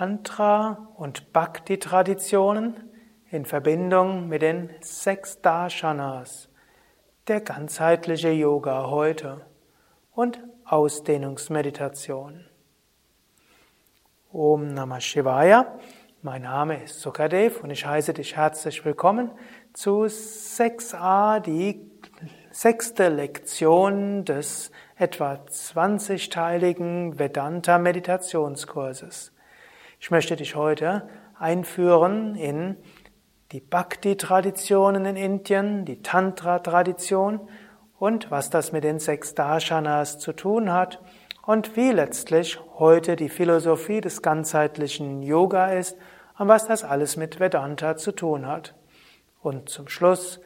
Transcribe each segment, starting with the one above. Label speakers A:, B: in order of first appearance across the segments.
A: Tantra und Bhakti-Traditionen in Verbindung mit den sechs Darshanas, der ganzheitliche Yoga heute und Ausdehnungsmeditation. Om Namah Shivaya. Mein Name ist Sukadev und ich heiße dich herzlich willkommen zu 6a, die sechste Lektion des etwa 20-teiligen Vedanta Meditationskurses. Ich möchte dich heute einführen in die Bhakti-Traditionen in Indien, die Tantra-Tradition und was das mit den sechs Darshanas zu tun hat und wie letztlich heute die Philosophie des ganzheitlichen Yoga ist und was das alles mit Vedanta zu tun hat. Und zum Schluss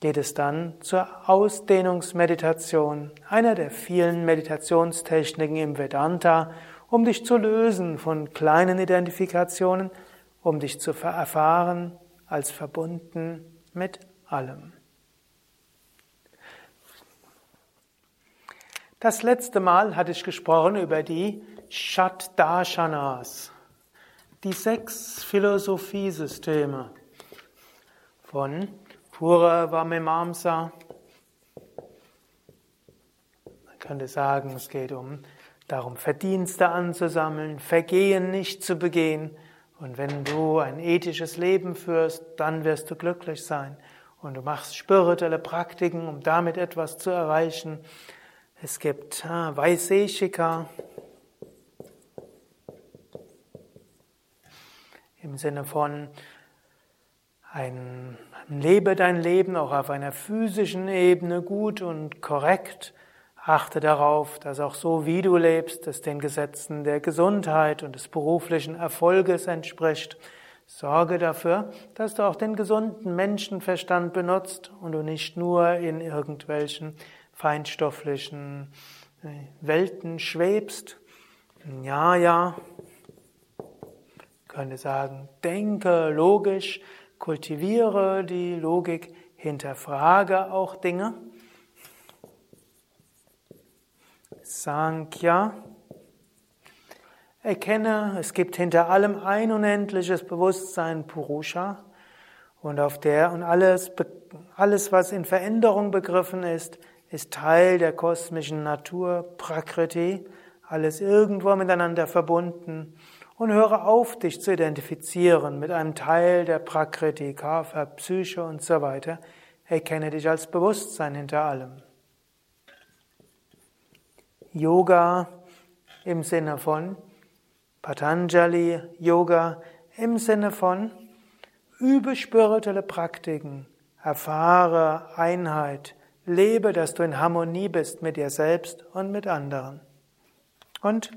A: geht es dann zur Ausdehnungsmeditation, einer der vielen Meditationstechniken im Vedanta, um dich zu lösen von kleinen Identifikationen, um dich zu erfahren als verbunden mit allem. Das letzte Mal hatte ich gesprochen über die Shat-Darshanas, die sechs Philosophiesysteme von Purava Mimamsa. Man könnte sagen, es geht um darum, Verdienste anzusammeln, Vergehen nicht zu begehen. Und wenn du ein ethisches Leben führst, dann wirst du glücklich sein. Und du machst spirituelle Praktiken, um damit etwas zu erreichen. Es gibt ah, im Sinne von ein, lebe dein Leben auch auf einer physischen Ebene gut und korrekt. Achte darauf, dass auch so, wie du lebst, es den Gesetzen der Gesundheit und des beruflichen Erfolges entspricht. Sorge dafür, dass du auch den gesunden Menschenverstand benutzt und du nicht nur in irgendwelchen feinstofflichen äh, Welten schwebst. Ja, ja. Ich könnte sagen, denke logisch, kultiviere die Logik, hinterfrage auch Dinge. Sankhya. Erkenne, es gibt hinter allem ein unendliches Bewusstsein Purusha und auf der und alles, alles, was in Veränderung begriffen ist, ist Teil der kosmischen Natur, Prakriti, alles irgendwo miteinander verbunden und höre auf, dich zu identifizieren mit einem Teil der Prakriti, Kapha, Psyche und so weiter. Erkenne dich als Bewusstsein hinter allem. Yoga im Sinne von Patanjali Yoga im Sinne von übe spirituelle Praktiken, erfahre Einheit, lebe, dass du in Harmonie bist mit dir selbst und mit anderen. Und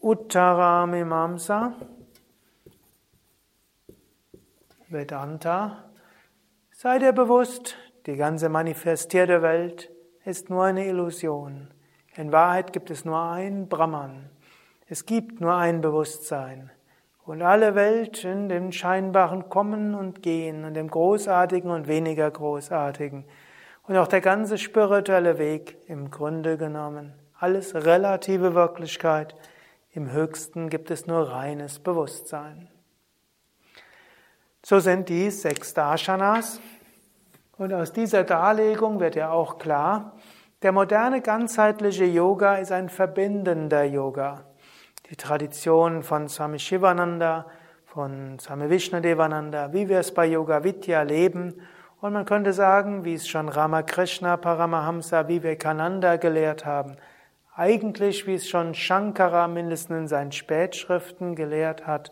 A: Uttaramimamsa, Vedanta, sei dir bewusst, die ganze manifestierte Welt ist nur eine Illusion. In Wahrheit gibt es nur ein Brahman. Es gibt nur ein Bewusstsein. Und alle Welt in dem scheinbaren Kommen und Gehen und dem Großartigen und weniger Großartigen. Und auch der ganze spirituelle Weg im Grunde genommen. Alles relative Wirklichkeit. Im Höchsten gibt es nur reines Bewusstsein. So sind die sechs Darshanas. Und aus dieser Darlegung wird ja auch klar, der moderne ganzheitliche Yoga ist ein verbindender Yoga. Die Tradition von Swami Shivananda, von Swami Vishnadevananda, wie wir es bei Yoga Vidya leben, und man könnte sagen, wie es schon Ramakrishna Paramahamsa Vivekananda gelehrt haben, eigentlich wie es schon Shankara mindestens in seinen Spätschriften gelehrt hat,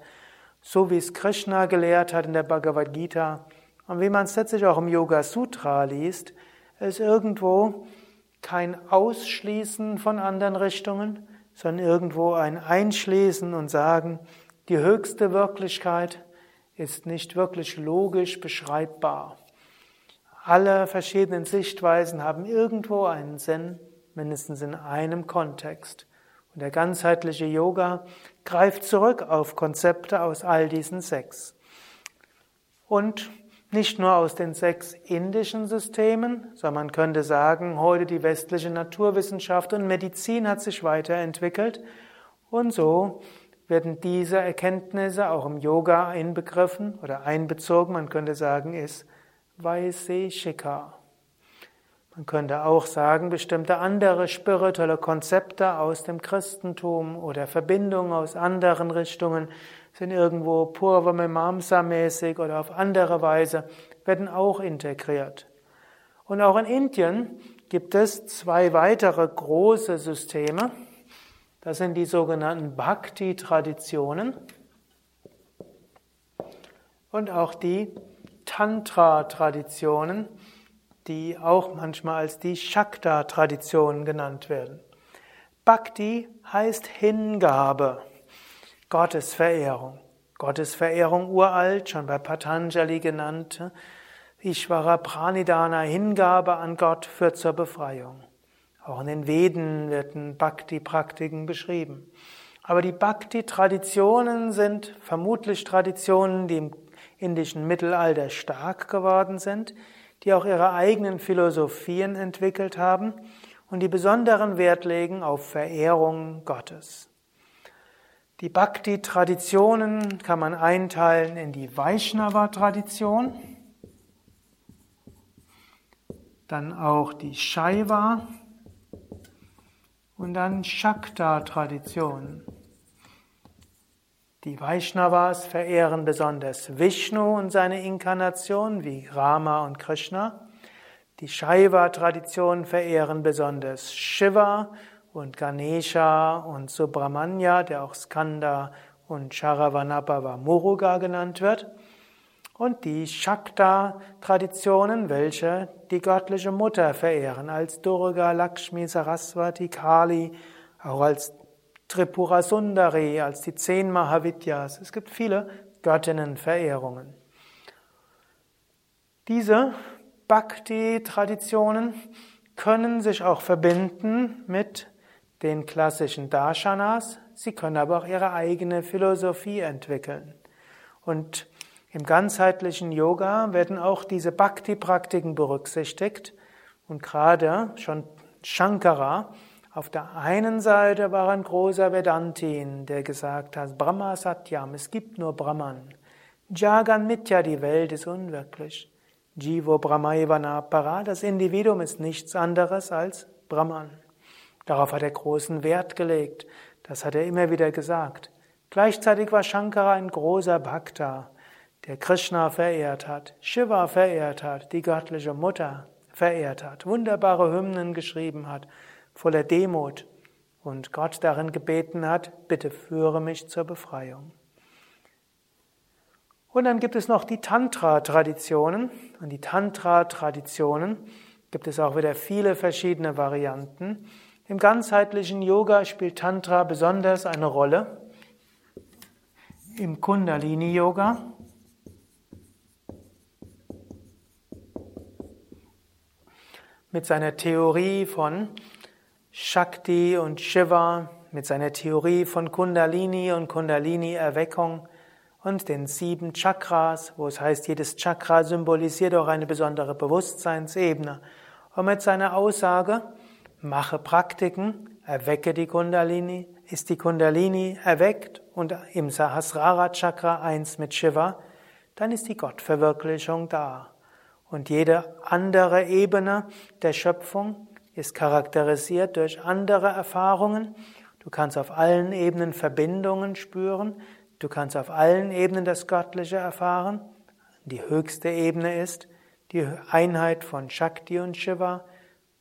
A: so wie es Krishna gelehrt hat in der Bhagavad Gita, und wie man es letztlich auch im Yoga Sutra liest, ist irgendwo kein Ausschließen von anderen Richtungen, sondern irgendwo ein Einschließen und sagen, die höchste Wirklichkeit ist nicht wirklich logisch beschreibbar. Alle verschiedenen Sichtweisen haben irgendwo einen Sinn, mindestens in einem Kontext. Und der ganzheitliche Yoga greift zurück auf Konzepte aus all diesen sechs. Und nicht nur aus den sechs indischen Systemen, sondern man könnte sagen, heute die westliche Naturwissenschaft und Medizin hat sich weiterentwickelt Und so werden diese Erkenntnisse auch im Yoga einbegriffen oder einbezogen. Man könnte sagen, ist Vaiseshika. Man könnte auch sagen, bestimmte andere spirituelle Konzepte aus dem Christentum oder Verbindungen aus anderen Richtungen sind irgendwo Purva-Mimamsa-mäßig oder auf andere Weise, werden auch integriert. Und auch in Indien gibt es zwei weitere große Systeme. Das sind die sogenannten Bhakti-Traditionen und auch die Tantra-Traditionen, die auch manchmal als die Shakta-Traditionen genannt werden. Bhakti heißt Hingabe, Gottesverehrung. Gottesverehrung uralt, schon bei Patanjali genannt. Ishvara Pranidana, Hingabe an Gott führt zur Befreiung. Auch in den Veden werden Bhakti-Praktiken beschrieben. Aber die Bhakti-Traditionen sind vermutlich Traditionen, die im indischen Mittelalter stark geworden sind, die auch ihre eigenen Philosophien entwickelt haben und die besonderen Wert legen auf Verehrung Gottes. Die Bhakti-Traditionen kann man einteilen in die Vaishnava-Tradition, dann auch die Shaiva und dann Shakta-Tradition. Die Vaishnavas verehren besonders Vishnu und seine Inkarnation wie Rama und Krishna. Die Shaiva-Tradition verehren besonders Shiva und Ganesha und Subramanya, der auch Skanda und Sharavanabhava Muruga genannt wird. Und die Shakta-Traditionen, welche die göttliche Mutter verehren, als Durga, Lakshmi, Saraswati, Kali, auch als Tripura Sundari, als die zehn Mahavidyas. Es gibt viele Göttinnenverehrungen. Diese Bhakti-Traditionen können sich auch verbinden mit den klassischen Darshanas, sie können aber auch ihre eigene Philosophie entwickeln. Und im ganzheitlichen Yoga werden auch diese Bhakti-Praktiken berücksichtigt. Und gerade schon Shankara auf der einen Seite war ein großer Vedantin, der gesagt hat, Brahma Satyam, es gibt nur Brahman. Jagan Mitya, die Welt ist unwirklich. Jivo Brahmaivana Para, das Individuum ist nichts anderes als Brahman. Darauf hat er großen Wert gelegt. Das hat er immer wieder gesagt. Gleichzeitig war Shankara ein großer Bhakta, der Krishna verehrt hat, Shiva verehrt hat, die göttliche Mutter verehrt hat, wunderbare Hymnen geschrieben hat voller Demut und Gott darin gebeten hat, bitte führe mich zur Befreiung. Und dann gibt es noch die Tantra-Traditionen. Und die Tantra-Traditionen gibt es auch wieder viele verschiedene Varianten. Im ganzheitlichen Yoga spielt Tantra besonders eine Rolle. Im Kundalini-Yoga. Mit seiner Theorie von Shakti und Shiva mit seiner Theorie von Kundalini und Kundalini-Erweckung und den sieben Chakras, wo es heißt, jedes Chakra symbolisiert auch eine besondere Bewusstseinsebene. Und mit seiner Aussage, mache Praktiken, erwecke die Kundalini, ist die Kundalini erweckt und im Sahasrara Chakra eins mit Shiva, dann ist die Gottverwirklichung da. Und jede andere Ebene der Schöpfung ist charakterisiert durch andere Erfahrungen. Du kannst auf allen Ebenen Verbindungen spüren. Du kannst auf allen Ebenen das Göttliche erfahren. Die höchste Ebene ist die Einheit von Shakti und Shiva.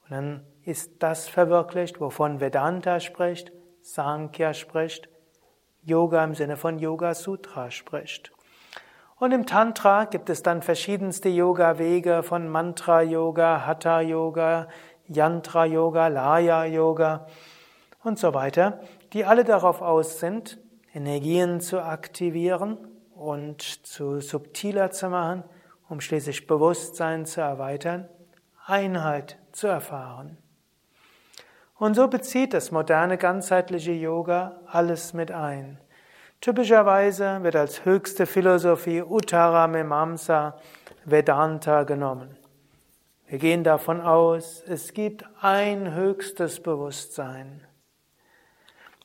A: Und dann ist das verwirklicht, wovon Vedanta spricht, Sankhya spricht, Yoga im Sinne von Yoga Sutra spricht. Und im Tantra gibt es dann verschiedenste Yoga-Wege von Mantra-Yoga, Hatha-Yoga, Yantra-Yoga, Laya-Yoga und so weiter, die alle darauf aus sind, Energien zu aktivieren und zu subtiler zu machen, um schließlich Bewusstsein zu erweitern, Einheit zu erfahren. Und so bezieht das moderne ganzheitliche Yoga alles mit ein. Typischerweise wird als höchste Philosophie Uttara Mimamsa Vedanta genommen. Wir gehen davon aus, es gibt ein höchstes Bewusstsein.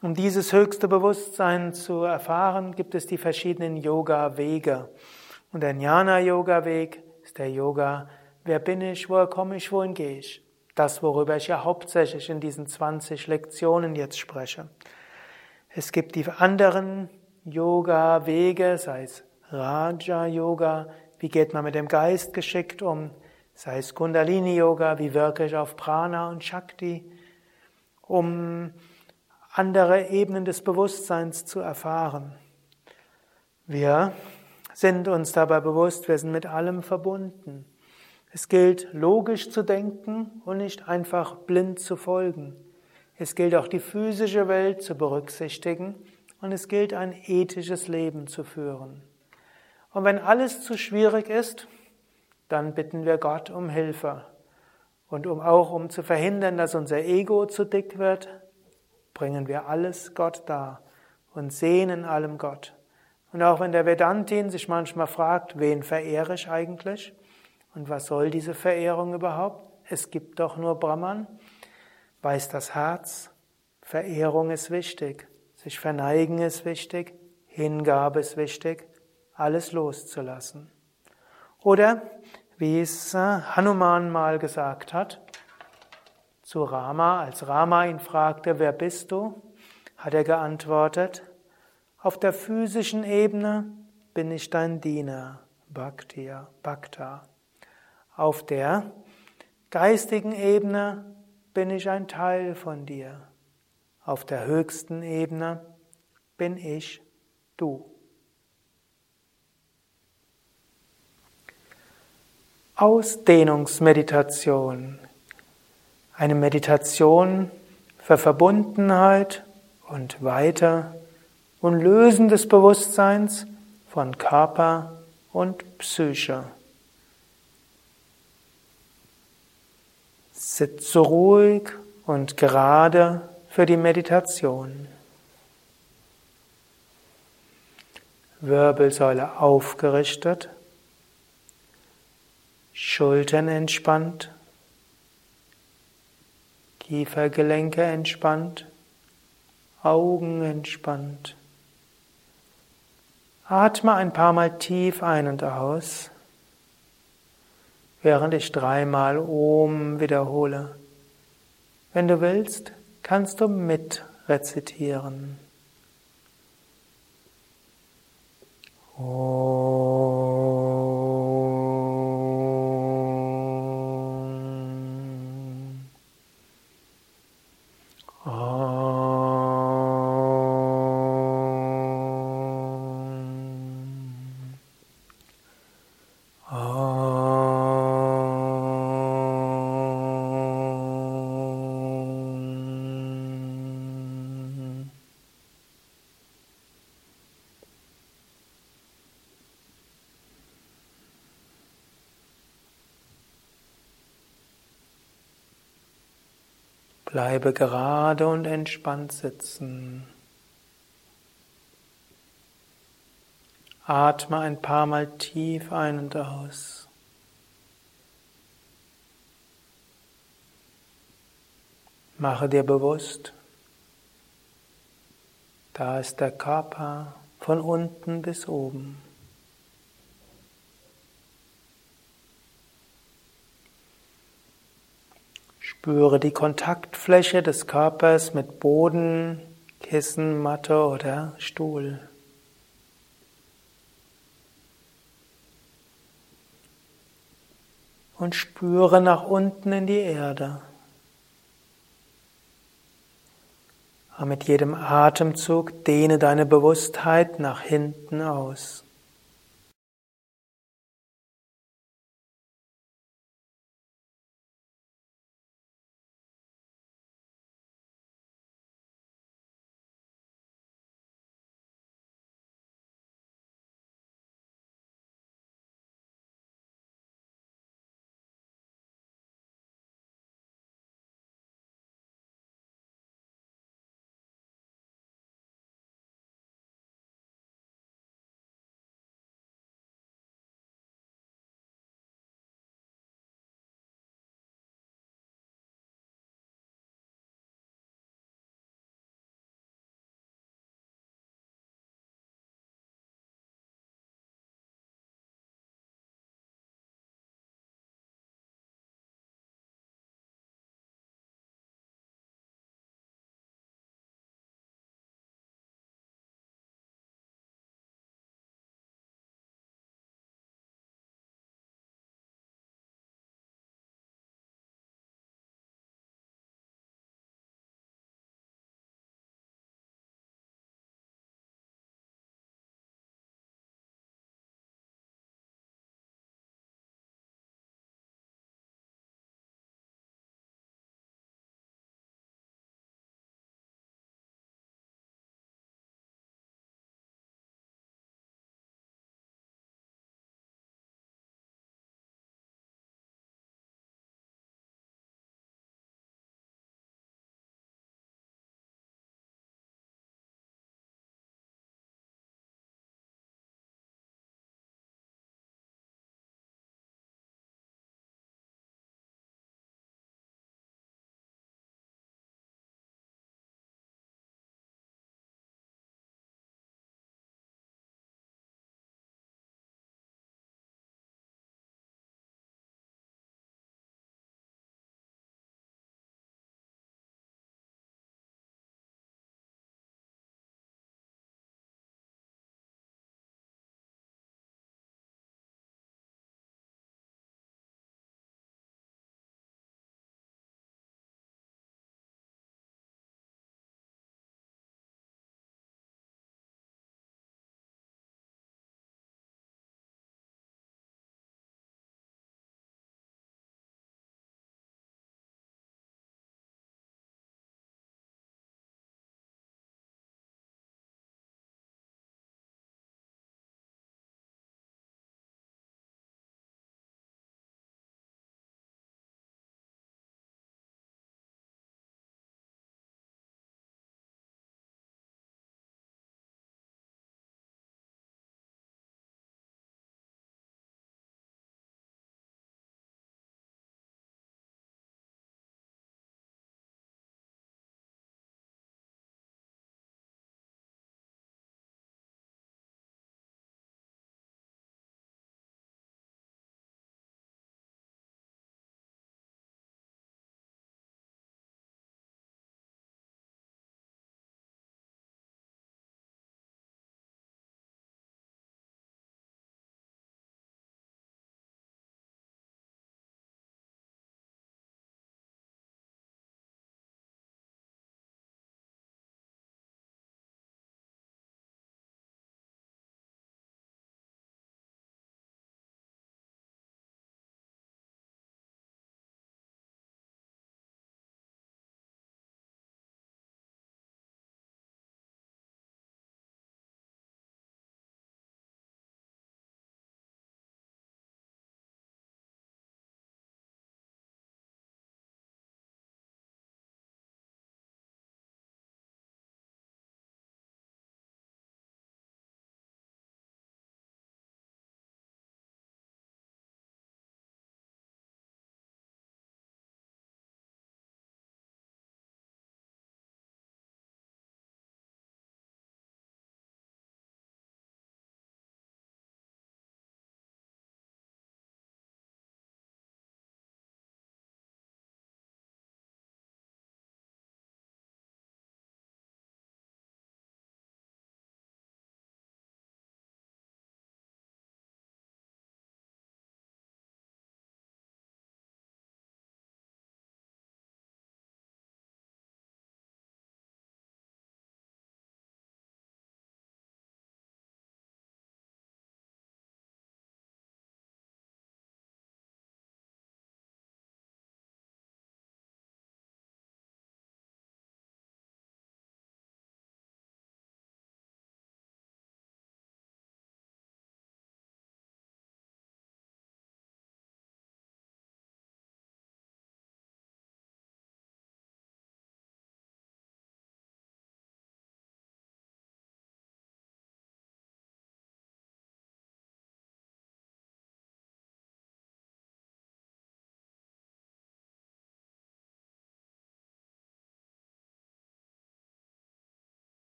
A: Um dieses höchste Bewusstsein zu erfahren, gibt es die verschiedenen Yoga-Wege. Und der Jnana-Yoga-Weg ist der Yoga, wer bin ich, woher komme ich, wohin gehe ich? Das, worüber ich ja hauptsächlich in diesen 20 Lektionen jetzt spreche. Es gibt die anderen Yoga-Wege, sei es Raja-Yoga, wie geht man mit dem Geist geschickt um, sei es Kundalini-Yoga, wie wirke ich auf Prana und Shakti, um andere Ebenen des Bewusstseins zu erfahren. Wir sind uns dabei bewusst, wir sind mit allem verbunden. Es gilt logisch zu denken und nicht einfach blind zu folgen. Es gilt auch die physische Welt zu berücksichtigen und es gilt ein ethisches Leben zu führen. Und wenn alles zu schwierig ist, dann bitten wir Gott um Hilfe. Und um auch um zu verhindern, dass unser Ego zu dick wird, bringen wir alles Gott dar und sehen in allem Gott. Und auch wenn der Vedantin sich manchmal fragt, wen verehre ich eigentlich? Und was soll diese Verehrung überhaupt? Es gibt doch nur Brahman. Weiß das Herz, Verehrung ist wichtig, sich verneigen ist wichtig, Hingabe ist wichtig, alles loszulassen. Oder wie es äh, Hanuman mal gesagt hat, zu Rama, als Rama ihn fragte, wer bist du, hat er geantwortet, auf der physischen Ebene bin ich dein Diener, Bhaktiya, Bhakta. Auf der geistigen Ebene bin ich ein Teil von dir. Auf der höchsten Ebene bin ich du. Ausdehnungsmeditation. Eine Meditation für Verbundenheit und Weiter und Lösen des Bewusstseins von Körper und Psyche. Sitze ruhig und gerade für die Meditation. Wirbelsäule aufgerichtet, Schultern entspannt, Kiefergelenke entspannt, Augen entspannt. Atme ein paar Mal tief ein und aus während ich dreimal Om wiederhole. Wenn du willst, kannst du mit rezitieren. Om. Bleibe gerade und entspannt sitzen. Atme ein paar Mal tief ein und aus. Mache dir bewusst, da ist der Körper von unten bis oben. Spüre die Kontaktfläche des Körpers mit Boden, Kissen, Matte oder Stuhl. Und spüre nach unten in die Erde. Aber mit jedem Atemzug dehne deine Bewusstheit nach hinten aus.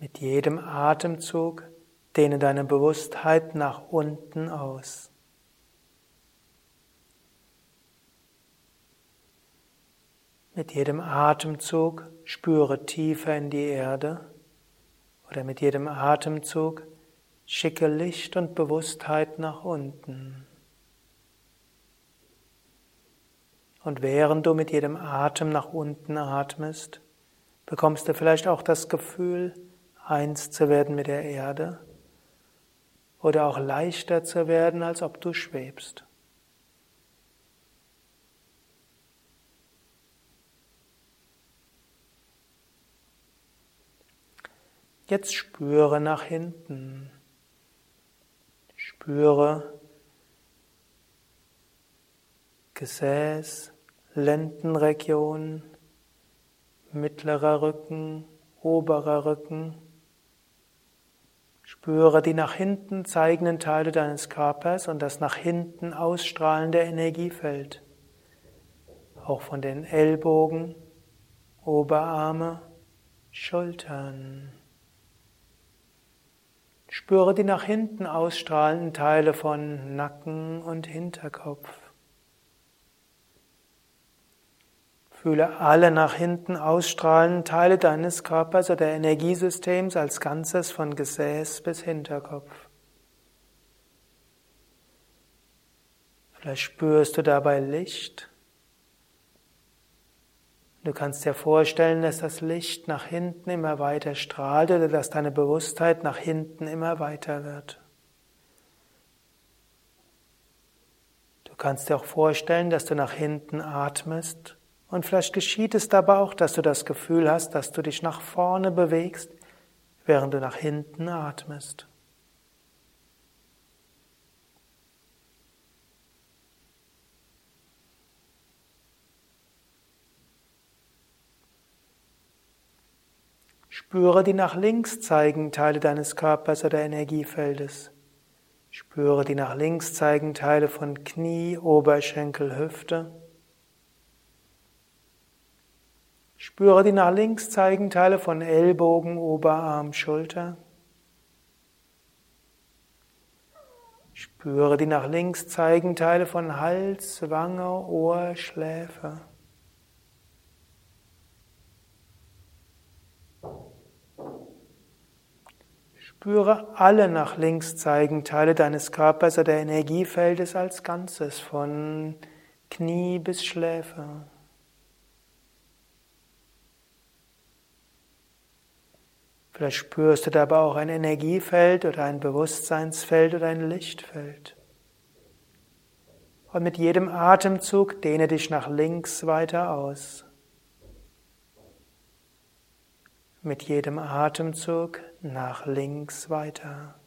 A: Mit jedem Atemzug dehne deine Bewusstheit nach unten aus. Mit jedem Atemzug spüre tiefer in die Erde oder mit jedem Atemzug schicke Licht und Bewusstheit nach unten. Und während du mit jedem Atem nach unten atmest, bekommst du vielleicht auch das Gefühl, eins zu werden mit der Erde oder auch leichter zu werden, als ob du schwebst. Jetzt spüre nach hinten. Spüre Gesäß, Lendenregion, mittlerer Rücken, oberer Rücken. Spüre die nach hinten zeigenden Teile deines Körpers und das nach hinten ausstrahlende Energiefeld. Auch von den Ellbogen, Oberarme, Schultern. Spüre die nach hinten ausstrahlenden Teile von Nacken und Hinterkopf. Fühle alle nach hinten ausstrahlenden Teile deines Körpers oder Energiesystems als Ganzes von Gesäß bis Hinterkopf. Vielleicht spürst du dabei Licht. Du kannst dir vorstellen, dass das Licht nach hinten immer weiter strahlt oder dass deine Bewusstheit nach hinten immer weiter wird. Du kannst dir auch vorstellen, dass du nach hinten atmest und vielleicht geschieht es dabei auch, dass du das Gefühl hast, dass du dich nach vorne bewegst, während du nach hinten atmest. Spüre die nach links zeigenden Teile deines Körpers oder Energiefeldes. Spüre die nach links zeigenden Teile von Knie, Oberschenkel, Hüfte. Spüre die nach links zeigenden Teile von Ellbogen, Oberarm, Schulter. Spüre die nach links zeigenden Teile von Hals, Wange, Ohr, Schläfe. Spüre alle nach links zeigenden Teile deines Körpers oder Energiefeldes als Ganzes, von Knie bis Schläfe. Vielleicht spürst du dabei auch ein Energiefeld oder ein Bewusstseinsfeld oder ein Lichtfeld. Und mit jedem Atemzug dehne dich nach links weiter aus. Mit jedem Atemzug nach links weiter.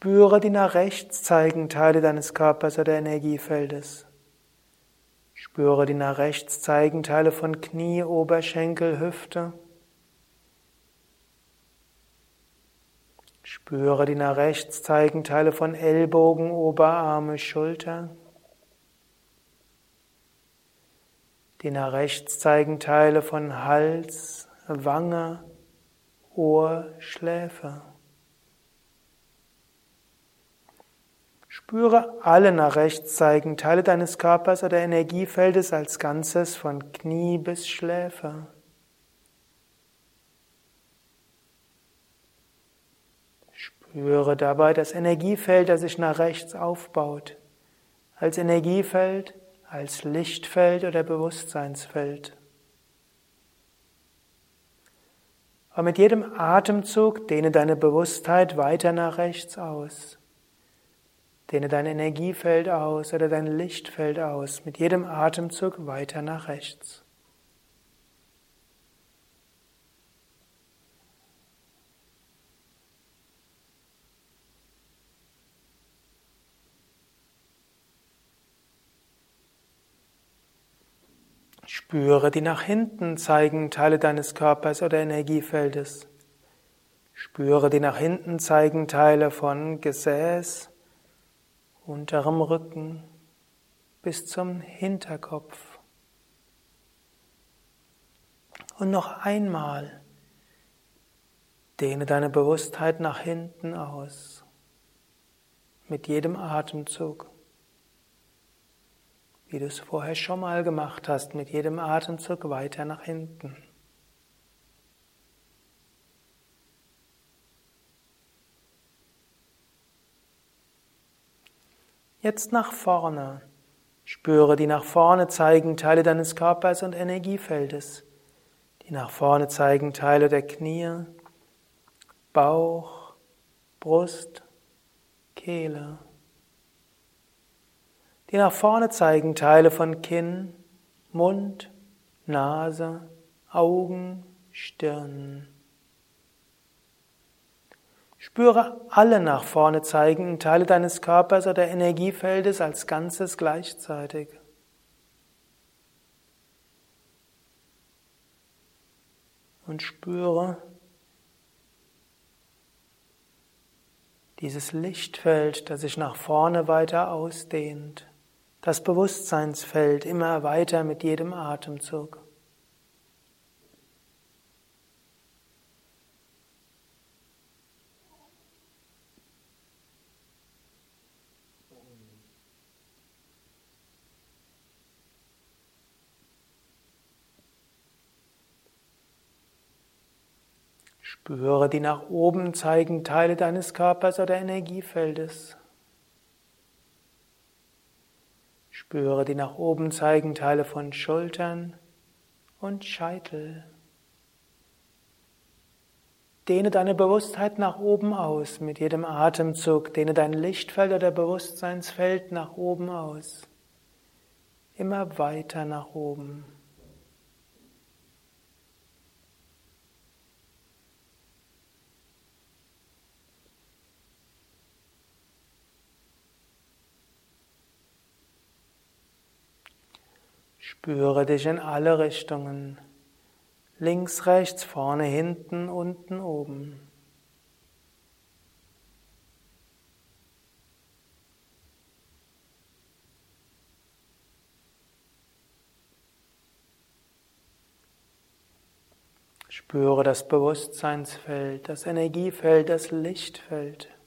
A: Spüre die nach rechts zeigenden Teile deines Körpers oder Energiefeldes. Spüre die nach rechts zeigenden Teile von Knie, Oberschenkel, Hüfte. Spüre die nach rechts zeigenden Teile von Ellbogen, Oberarme, Schulter. Die nach rechts zeigenden Teile von Hals, Wange, Ohr, Schläfe. Spüre alle nach rechts zeigenden Teile deines Körpers oder Energiefeldes als Ganzes von Knie bis Schläfe. Spüre dabei das Energiefeld, das sich nach rechts aufbaut, als Energiefeld, als Lichtfeld oder Bewusstseinsfeld. Aber mit jedem Atemzug dehne deine Bewusstheit weiter nach rechts aus. Dehne dein Energiefeld aus oder dein Lichtfeld aus, mit jedem Atemzug weiter nach rechts. Spüre die nach hinten zeigenden Teile deines Körpers oder unterem Rücken bis zum Hinterkopf. Und noch einmal dehne deine Bewusstheit nach hinten aus mit jedem Atemzug, wie du es vorher schon mal gemacht hast, mit jedem Atemzug weiter nach hinten. Jetzt nach vorne. Spüre die nach vorne zeigenden Teile deines Körpers und Energiefeldes. Die nach vorne zeigenden Teile der Knie, Bauch, Brust, Kehle. Die nach vorne zeigenden Teile von Kinn, Mund, Nase, Augen, Stirn. Spüre alle nach vorne zeigenden Teile deines Körpers oder Energiefeldes als Ganzes gleichzeitig. Und spüre dieses Lichtfeld, das sich nach vorne weiter ausdehnt, das Bewusstseinsfeld immer weiter mit jedem Atemzug. Spüre die nach oben zeigenden Teile deines Körpers oder Energiefeldes. Spüre die nach oben zeigenden Teile von Schultern und Scheitel. Dehne deine Bewusstheit nach oben aus mit jedem Atemzug. Dehne dein Lichtfeld oder Bewusstseinsfeld nach oben aus. Immer weiter nach oben. Spüre dich in alle Richtungen. Links, rechts, vorne, hinten, unten, oben. Spüre das Bewusstseinsfeld, das Energiefeld, das Lichtfeld.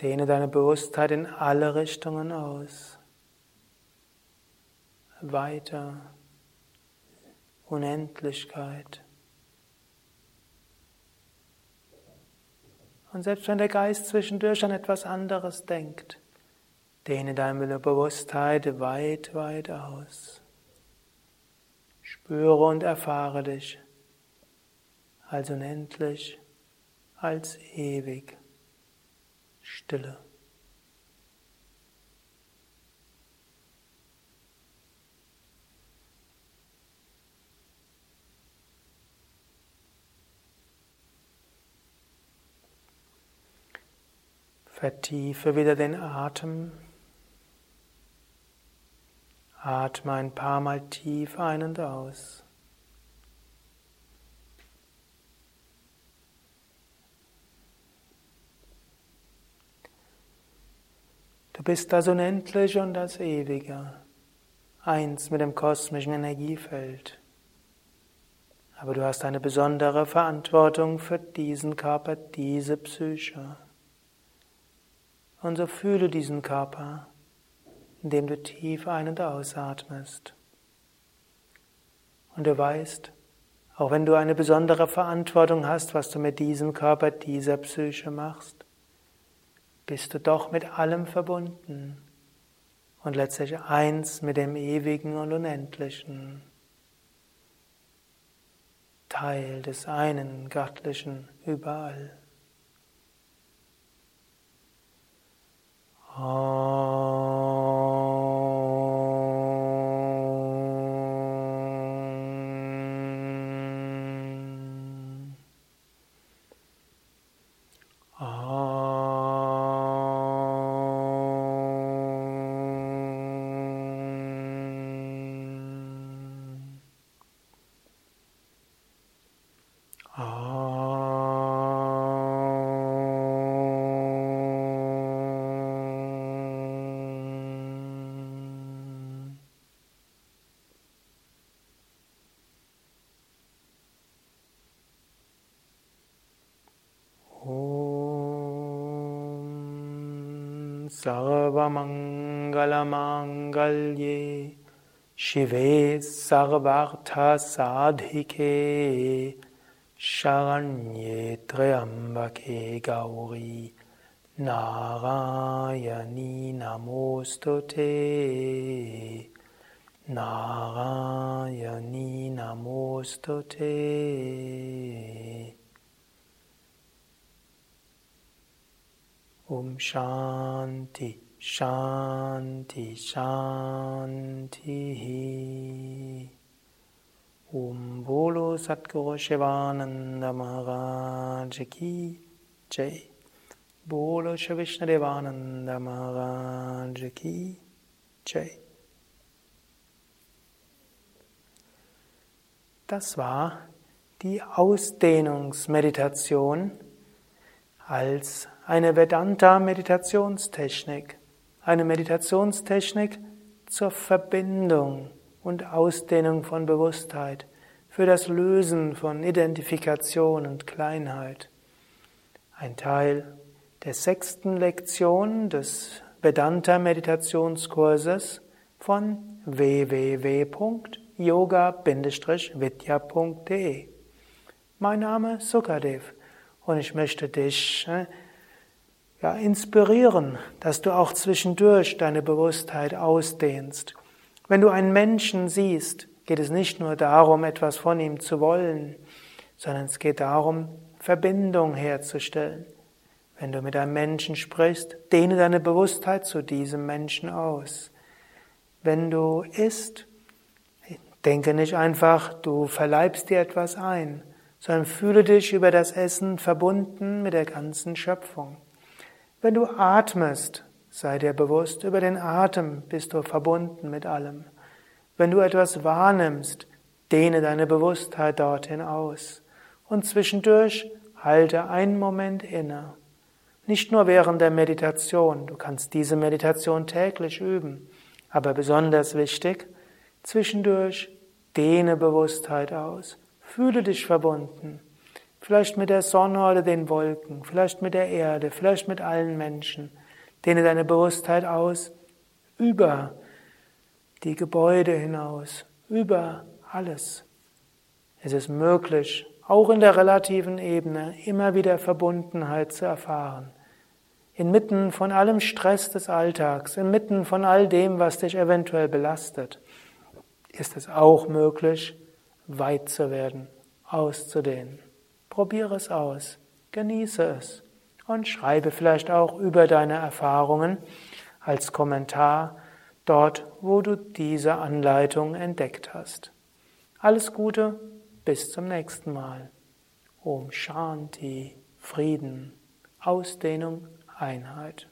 A: Dehne deine Bewusstheit in alle Richtungen aus. Weiter. Unendlichkeit. Und selbst wenn der Geist zwischendurch an etwas anderes denkt, dehne deine Bewusstheit weit, weit aus. Spüre und erfahre dich als unendlich, als ewig. Stille. Vertiefe wieder den Atem. Atme ein paar Mal tief ein und aus. Du bist das Unendliche und das Ewige, eins mit dem kosmischen Energiefeld. Aber du hast eine besondere Verantwortung für diesen Körper, diese Psyche. Und so fühle diesen Körper, indem du tief ein- und ausatmest. Und du weißt, auch wenn du eine besondere Verantwortung hast, was du mit diesem Körper, dieser Psyche machst, bist du doch mit allem verbunden und letztlich eins mit dem Ewigen und Unendlichen, Teil des einen Göttlichen überall. Oh. Shive Sarvartha Sadhike Sharanye Triambake Gauri Narayani Namostute Narayani Namostute Om Shanti Shanti, Shanti. Om Bolo Satguru Shivananda Maharaj Ki Jai. Bolo Shavishna Devananda Maharaj Ki Jai. Das war die Ausdehnungsmeditation als eine Vedanta-Meditationstechnik, eine Meditationstechnik zur Verbindung und Ausdehnung von Bewusstheit, für das Lösen von Identifikation und Kleinheit. Ein Teil der sechsten Lektion des Vedanta-Meditationskurses von www.yoga-vidya.de. Mein Name Sukadev und ich möchte dich äh, ja, inspirieren, dass du auch zwischendurch deine Bewusstheit ausdehnst. Wenn du einen Menschen siehst, geht es nicht nur darum, etwas von ihm zu wollen, sondern es geht darum, Verbindung herzustellen. Wenn du mit einem Menschen sprichst, dehne deine Bewusstheit zu diesem Menschen aus. Wenn du isst, denke nicht einfach, du verleibst dir etwas ein, sondern fühle dich über das Essen verbunden mit der ganzen Schöpfung. Wenn du atmest, sei dir bewusst, über den Atem bist du verbunden mit allem. Wenn du etwas wahrnimmst, dehne deine Bewusstheit dorthin aus. Und zwischendurch halte einen Moment inne. Nicht nur während der Meditation, du kannst diese Meditation täglich üben, aber besonders wichtig, zwischendurch dehne Bewusstheit aus, fühle dich verbunden vielleicht mit der Sonne oder den Wolken, vielleicht mit der Erde, vielleicht mit allen Menschen. Dehne deine Bewusstheit aus über die Gebäude hinaus, über alles. Es ist möglich, auch in der relativen Ebene immer wieder Verbundenheit zu erfahren. Inmitten von allem Stress des Alltags, inmitten von all dem, was dich eventuell belastet, ist es auch möglich, weit zu werden, auszudehnen. Probiere es aus, genieße es und schreibe vielleicht auch über deine Erfahrungen als Kommentar dort, wo du diese Anleitung entdeckt hast. Alles Gute, bis zum nächsten Mal. Om Shanti, Frieden, Ausdehnung, Einheit.